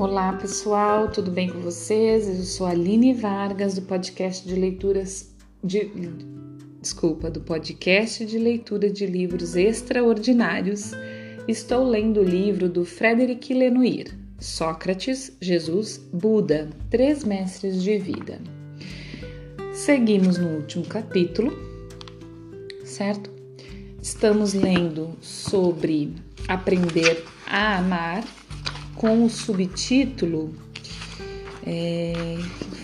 Olá pessoal, tudo bem com vocês? Eu sou Aline Vargas do podcast de leituras de desculpa, do podcast de leitura de livros extraordinários. Estou lendo o livro do Frederic Lenoir, Sócrates, Jesus, Buda, Três Mestres de Vida. Seguimos no último capítulo, certo? Estamos lendo sobre aprender a amar com o subtítulo é,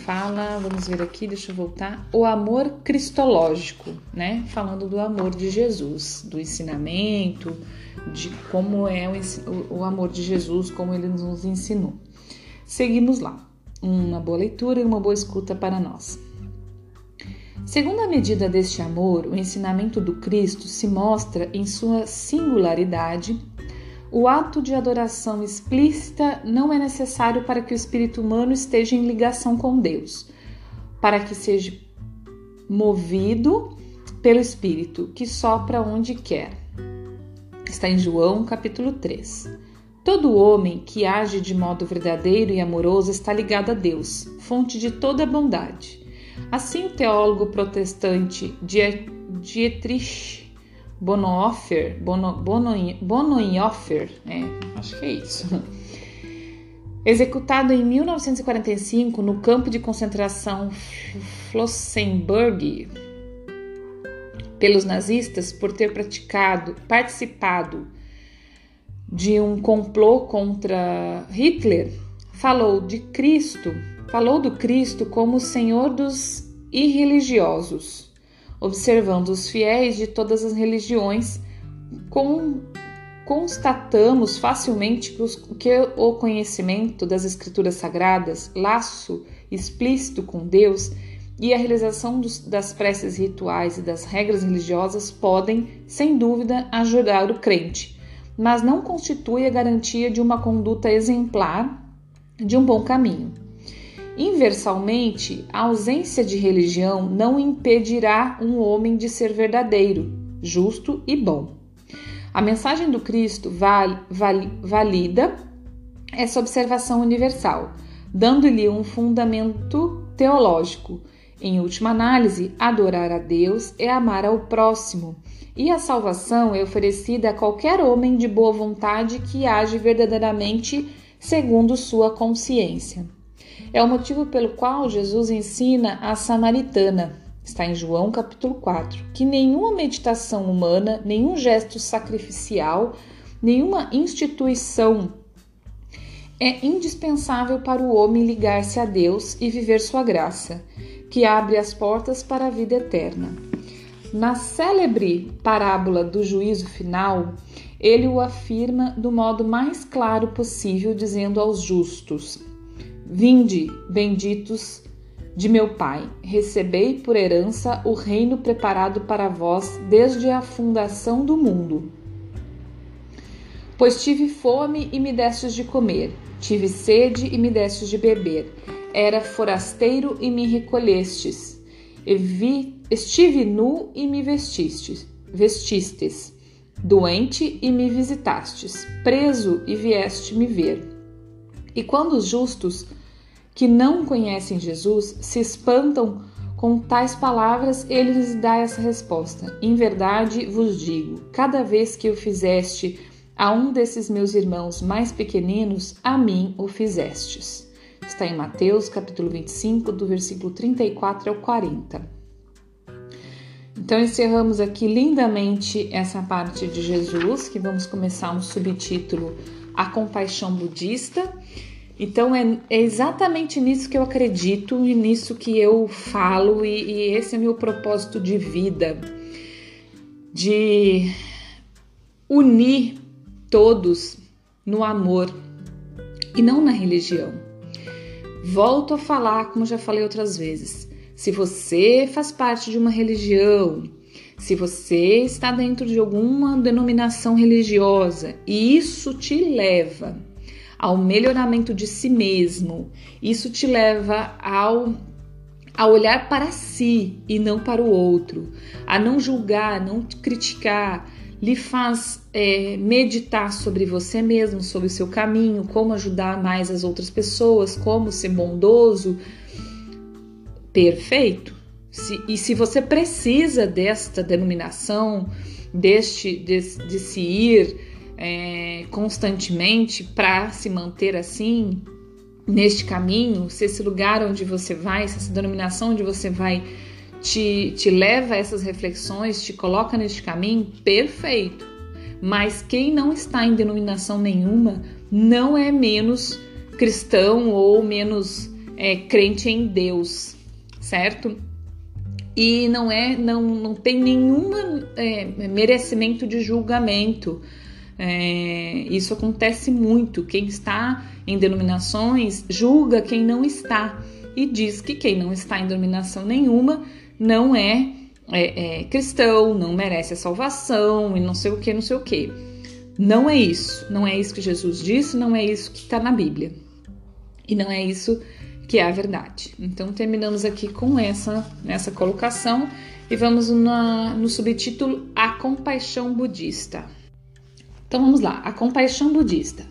fala, vamos ver aqui, deixa eu voltar, o amor cristológico, né? Falando do amor de Jesus, do ensinamento, de como é o, o amor de Jesus, como ele nos ensinou. Seguimos lá. Uma boa leitura e uma boa escuta para nós. Segundo a medida deste amor, o ensinamento do Cristo se mostra em sua singularidade o ato de adoração explícita não é necessário para que o espírito humano esteja em ligação com Deus, para que seja movido pelo espírito que sopra onde quer. Está em João, capítulo 3. Todo homem que age de modo verdadeiro e amoroso está ligado a Deus, fonte de toda bondade. Assim, o teólogo protestante Dietrich Bonhoeffer, Bono, Bono, Bonhoeffer, é, acho que é isso. Executado em 1945 no campo de concentração Flossenburg pelos nazistas por ter praticado, participado de um complô contra Hitler, falou de Cristo, falou do Cristo como o Senhor dos irreligiosos observando os fiéis de todas as religiões, com, constatamos facilmente que, os, que o conhecimento das Escrituras Sagradas, laço explícito com Deus, e a realização dos, das preces rituais e das regras religiosas podem, sem dúvida, ajudar o crente, mas não constitui a garantia de uma conduta exemplar de um bom caminho. Inversalmente, a ausência de religião não impedirá um homem de ser verdadeiro, justo e bom. A mensagem do Cristo val, val, valida essa observação universal, dando-lhe um fundamento teológico. Em última análise, adorar a Deus é amar ao próximo, e a salvação é oferecida a qualquer homem de boa vontade que age verdadeiramente segundo sua consciência. É o motivo pelo qual Jesus ensina a samaritana, está em João capítulo 4, que nenhuma meditação humana, nenhum gesto sacrificial, nenhuma instituição é indispensável para o homem ligar-se a Deus e viver sua graça, que abre as portas para a vida eterna. Na célebre parábola do juízo final, ele o afirma do modo mais claro possível, dizendo aos justos: Vinde, benditos de meu Pai, recebei por herança o reino preparado para vós desde a fundação do mundo. Pois tive fome e me destes de comer, tive sede e me destes de beber, era forasteiro e me recolhestes, e vi, estive nu e me vestistes, vestistes, doente e me visitastes, preso e vieste me ver. E quando os justos que não conhecem Jesus se espantam com tais palavras, ele lhes dá essa resposta: Em verdade vos digo, cada vez que o fizeste a um desses meus irmãos mais pequeninos, a mim o fizestes. Está em Mateus, capítulo 25, do versículo 34 ao 40. Então encerramos aqui lindamente essa parte de Jesus, que vamos começar um subtítulo A Compaixão Budista. Então é, é, exatamente nisso que eu acredito e nisso que eu falo, e, e esse é meu propósito de vida de unir todos no amor e não na religião. Volto a falar, como já falei outras vezes, se você faz parte de uma religião, se você está dentro de alguma denominação religiosa e isso te leva ao melhoramento de si mesmo. Isso te leva ao a olhar para si e não para o outro, a não julgar, não criticar, lhe faz é, meditar sobre você mesmo, sobre o seu caminho, como ajudar mais as outras pessoas, como ser bondoso, perfeito. Se, e se você precisa desta denominação, deste de, de se ir é, constantemente para se manter assim neste caminho, se esse lugar onde você vai, se essa denominação onde você vai te, te leva a essas reflexões, te coloca neste caminho, perfeito. Mas quem não está em denominação nenhuma não é menos cristão ou menos é, crente em Deus, certo? E não é, não, não tem nenhum é, merecimento de julgamento. É, isso acontece muito. Quem está em denominações julga quem não está e diz que quem não está em denominação nenhuma não é, é, é cristão, não merece a salvação e não sei o que, não sei o que. Não é isso. Não é isso que Jesus disse, não é isso que está na Bíblia. E não é isso que é a verdade. Então terminamos aqui com essa, essa colocação e vamos na, no subtítulo A Compaixão Budista. Então vamos lá, a compaixão budista.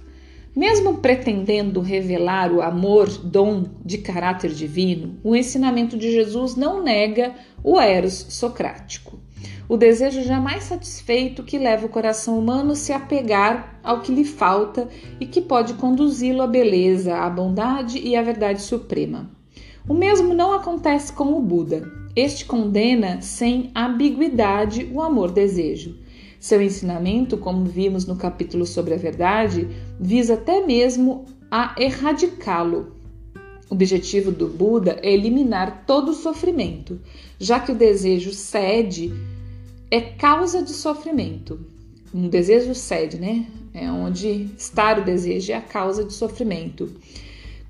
Mesmo pretendendo revelar o amor, dom de caráter divino, o ensinamento de Jesus não nega o eros socrático, o desejo jamais satisfeito que leva o coração humano a se apegar ao que lhe falta e que pode conduzi-lo à beleza, à bondade e à verdade suprema. O mesmo não acontece com o Buda. Este condena sem ambiguidade o amor-desejo seu ensinamento, como vimos no capítulo sobre a verdade, visa até mesmo a erradicá-lo. O objetivo do Buda é eliminar todo o sofrimento, já que o desejo cede é causa de sofrimento. Um desejo cede, né? É onde está o desejo, é a causa de sofrimento.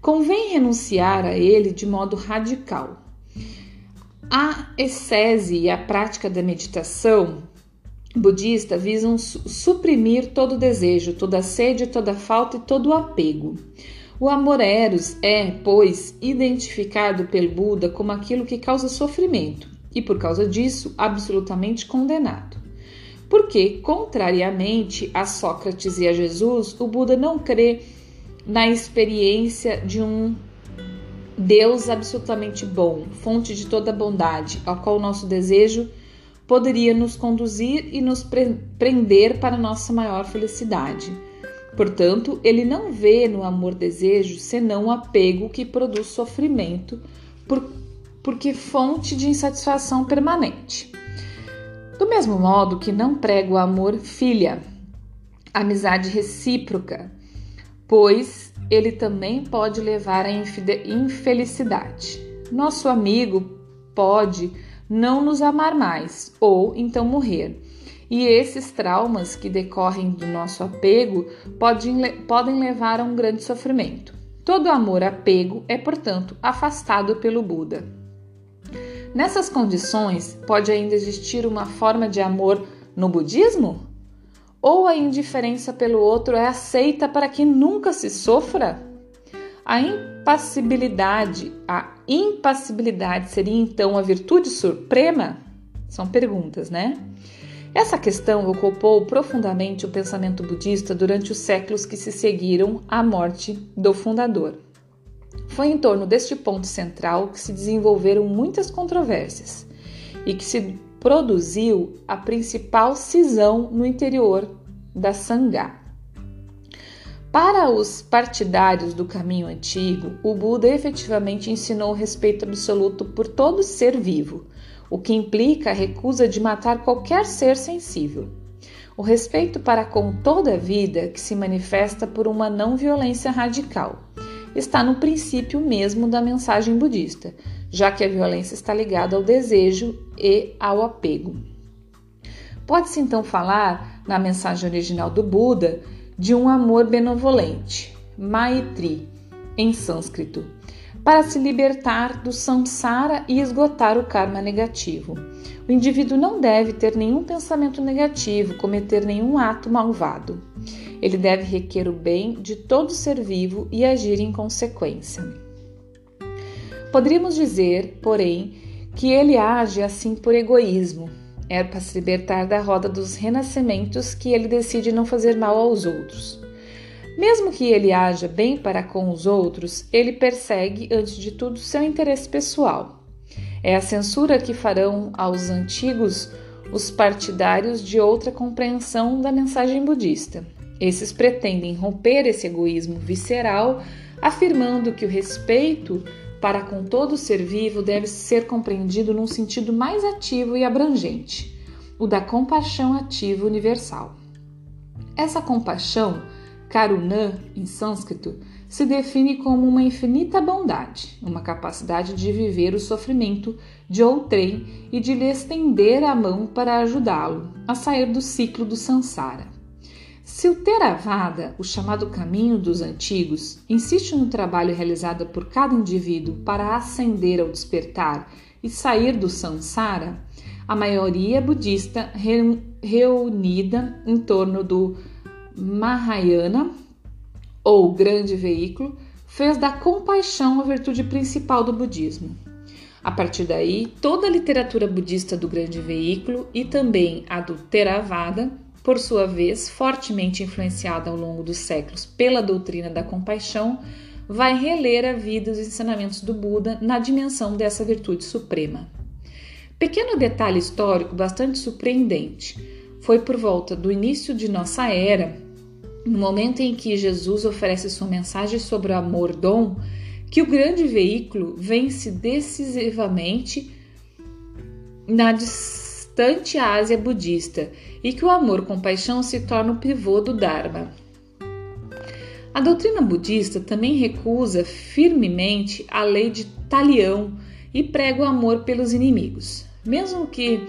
Convém renunciar a ele de modo radical. A excese e a prática da meditação budista visam suprimir todo desejo, toda sede, toda falta e todo apego. O amor eros é, pois, identificado pelo Buda como aquilo que causa sofrimento e, por causa disso, absolutamente condenado. Porque, contrariamente a Sócrates e a Jesus, o Buda não crê na experiência de um Deus absolutamente bom, fonte de toda bondade, ao qual o nosso desejo poderia nos conduzir e nos prender para nossa maior felicidade. Portanto, ele não vê no amor-desejo senão o apego que produz sofrimento, por, porque fonte de insatisfação permanente. Do mesmo modo que não prega o amor-filha, amizade recíproca, pois ele também pode levar à infelicidade. Nosso amigo pode não nos amar mais ou então morrer. E esses traumas que decorrem do nosso apego podem, podem levar a um grande sofrimento. Todo amor-apego é, portanto, afastado pelo Buda. Nessas condições, pode ainda existir uma forma de amor no budismo? Ou a indiferença pelo outro é aceita para que nunca se sofra? A impassibilidade, a impassibilidade seria então a virtude suprema? São perguntas, né? Essa questão ocupou profundamente o pensamento budista durante os séculos que se seguiram à morte do fundador. Foi em torno deste ponto central que se desenvolveram muitas controvérsias e que se produziu a principal cisão no interior da Sangha. Para os partidários do caminho antigo, o Buda efetivamente ensinou o respeito absoluto por todo ser vivo, o que implica a recusa de matar qualquer ser sensível. O respeito para com toda a vida, que se manifesta por uma não violência radical, está no princípio mesmo da mensagem budista, já que a violência está ligada ao desejo e ao apego. Pode-se então falar, na mensagem original do Buda, de um amor benevolente, Maitri, em sânscrito, para se libertar do samsara e esgotar o karma negativo. O indivíduo não deve ter nenhum pensamento negativo, cometer nenhum ato malvado. Ele deve requer o bem de todo ser vivo e agir em consequência. Poderíamos dizer, porém, que ele age assim por egoísmo, é para se libertar da roda dos renascimentos que ele decide não fazer mal aos outros. Mesmo que ele haja bem para com os outros, ele persegue, antes de tudo, seu interesse pessoal. É a censura que farão aos antigos os partidários de outra compreensão da mensagem budista. Esses pretendem romper esse egoísmo visceral, afirmando que o respeito para com todo ser vivo deve ser compreendido num sentido mais ativo e abrangente, o da compaixão ativa universal. Essa compaixão, karuna em sânscrito, se define como uma infinita bondade, uma capacidade de viver o sofrimento de outrem e de lhe estender a mão para ajudá-lo a sair do ciclo do sansara. Se o Theravada, o chamado caminho dos antigos, insiste no trabalho realizado por cada indivíduo para ascender ao despertar e sair do samsara, a maioria budista reunida em torno do Mahayana, ou grande veículo, fez da compaixão a virtude principal do budismo. A partir daí, toda a literatura budista do grande veículo e também a do Theravada por sua vez, fortemente influenciada ao longo dos séculos pela doutrina da compaixão, vai reler a vida e os ensinamentos do Buda na dimensão dessa virtude suprema. Pequeno detalhe histórico bastante surpreendente. Foi por volta do início de nossa era, no momento em que Jesus oferece sua mensagem sobre o amor-dom, que o grande veículo vence decisivamente na distante Ásia budista e que o amor-compaixão se torna o pivô do Dharma. A doutrina budista também recusa firmemente a lei de talião e prega o amor pelos inimigos. Mesmo que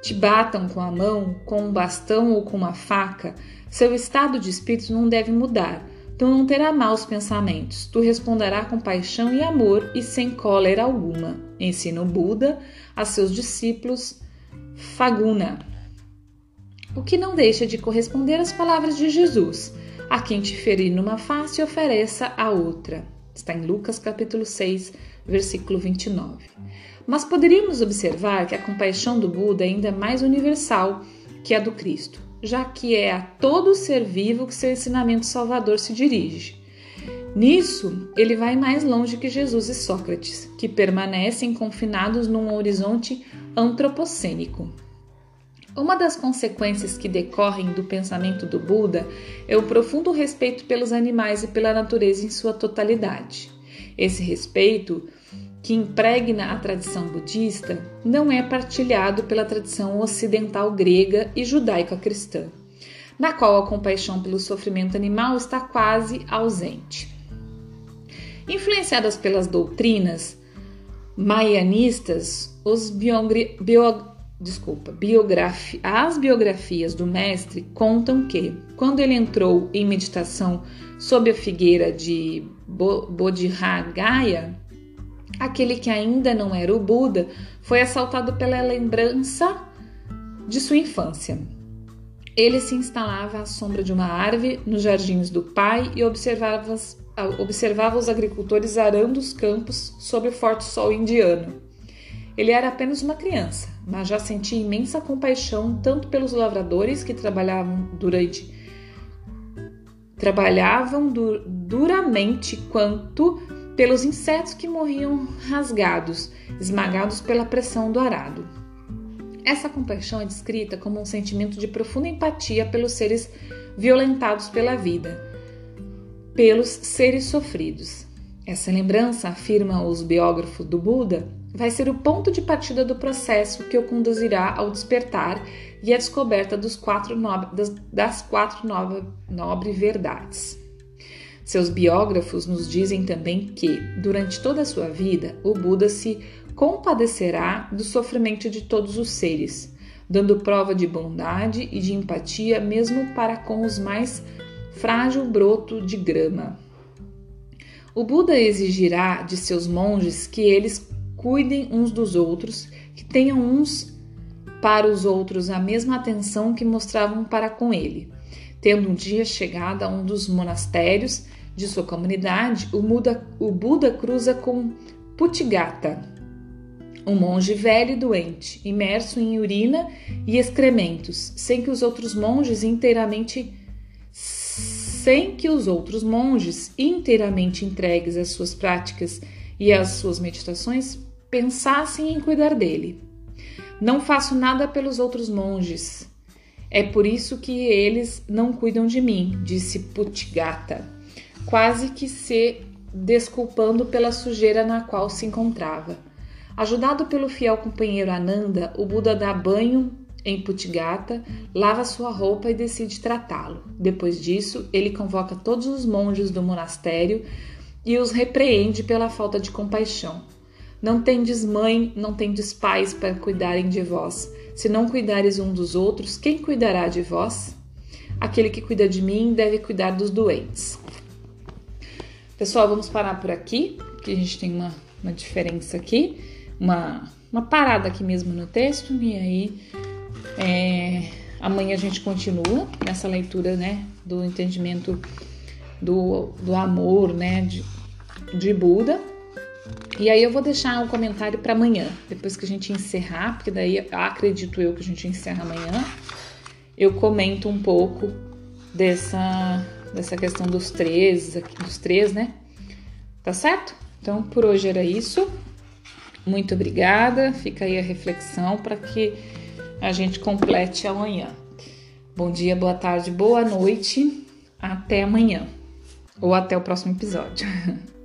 te batam com a mão, com um bastão ou com uma faca, seu estado de espírito não deve mudar. Tu não terá maus pensamentos, tu responderá com paixão e amor e sem cólera alguma. Ensina o Buda a seus discípulos Faguna, o que não deixa de corresponder às palavras de Jesus: A quem te ferir numa face, ofereça a outra. Está em Lucas capítulo 6, versículo 29. Mas poderíamos observar que a compaixão do Buda é ainda mais universal que a do Cristo, já que é a todo ser vivo que seu ensinamento salvador se dirige. Nisso, ele vai mais longe que Jesus e Sócrates, que permanecem confinados num horizonte antropocênico. Uma das consequências que decorrem do pensamento do Buda é o profundo respeito pelos animais e pela natureza em sua totalidade. Esse respeito, que impregna a tradição budista, não é partilhado pela tradição ocidental grega e judaico-cristã, na qual a compaixão pelo sofrimento animal está quase ausente. Influenciadas pelas doutrinas maianistas, os bio, desculpa, biografi, as biografias do mestre contam que, quando ele entrou em meditação sob a figueira de Bodhigaya, aquele que ainda não era o Buda foi assaltado pela lembrança de sua infância. Ele se instalava à sombra de uma árvore nos jardins do pai e observava observava os agricultores arando os campos sob o forte sol indiano. Ele era apenas uma criança, mas já sentia imensa compaixão tanto pelos lavradores que trabalhavam durante trabalhavam du duramente quanto pelos insetos que morriam rasgados, esmagados pela pressão do arado. Essa compaixão é descrita como um sentimento de profunda empatia pelos seres violentados pela vida, pelos seres sofridos. Essa lembrança, afirma os biógrafos do Buda, vai ser o ponto de partida do processo que o conduzirá ao despertar e à descoberta dos quatro nobre, das, das quatro nobre, nobre verdades. Seus biógrafos nos dizem também que, durante toda a sua vida, o Buda se compadecerá do sofrimento de todos os seres, dando prova de bondade e de empatia mesmo para com os mais frágil broto de grama. O Buda exigirá de seus monges que eles cuidem uns dos outros, que tenham uns para os outros a mesma atenção que mostravam para com ele. Tendo um dia chegado a um dos monastérios de sua comunidade, o Buda, o Buda cruza com Putigata, Um monge velho e doente, imerso em urina e excrementos, sem que os outros monges inteiramente sem que os outros monges, inteiramente entregues às suas práticas e às suas meditações, pensassem em cuidar dele. Não faço nada pelos outros monges. É por isso que eles não cuidam de mim, disse Putgata, quase que se desculpando pela sujeira na qual se encontrava. Ajudado pelo fiel companheiro Ananda, o Buda dá banho em Putgata, lava sua roupa e decide tratá-lo. Depois disso, ele convoca todos os monges do monastério e os repreende pela falta de compaixão. Não tendes mãe, não tendes pais para cuidarem de vós. Se não cuidares um dos outros, quem cuidará de vós? Aquele que cuida de mim deve cuidar dos doentes. Pessoal, vamos parar por aqui, porque a gente tem uma, uma diferença aqui, uma, uma parada aqui mesmo no texto, e aí é, amanhã a gente continua nessa leitura, né, do entendimento do, do amor, né, de, de Buda. E aí eu vou deixar um comentário para amanhã, depois que a gente encerrar, porque daí acredito eu que a gente encerra amanhã. Eu comento um pouco dessa dessa questão dos três, dos três, né? Tá certo? Então por hoje era isso. Muito obrigada. Fica aí a reflexão para que a gente complete amanhã. Bom dia, boa tarde, boa noite. Até amanhã ou até o próximo episódio.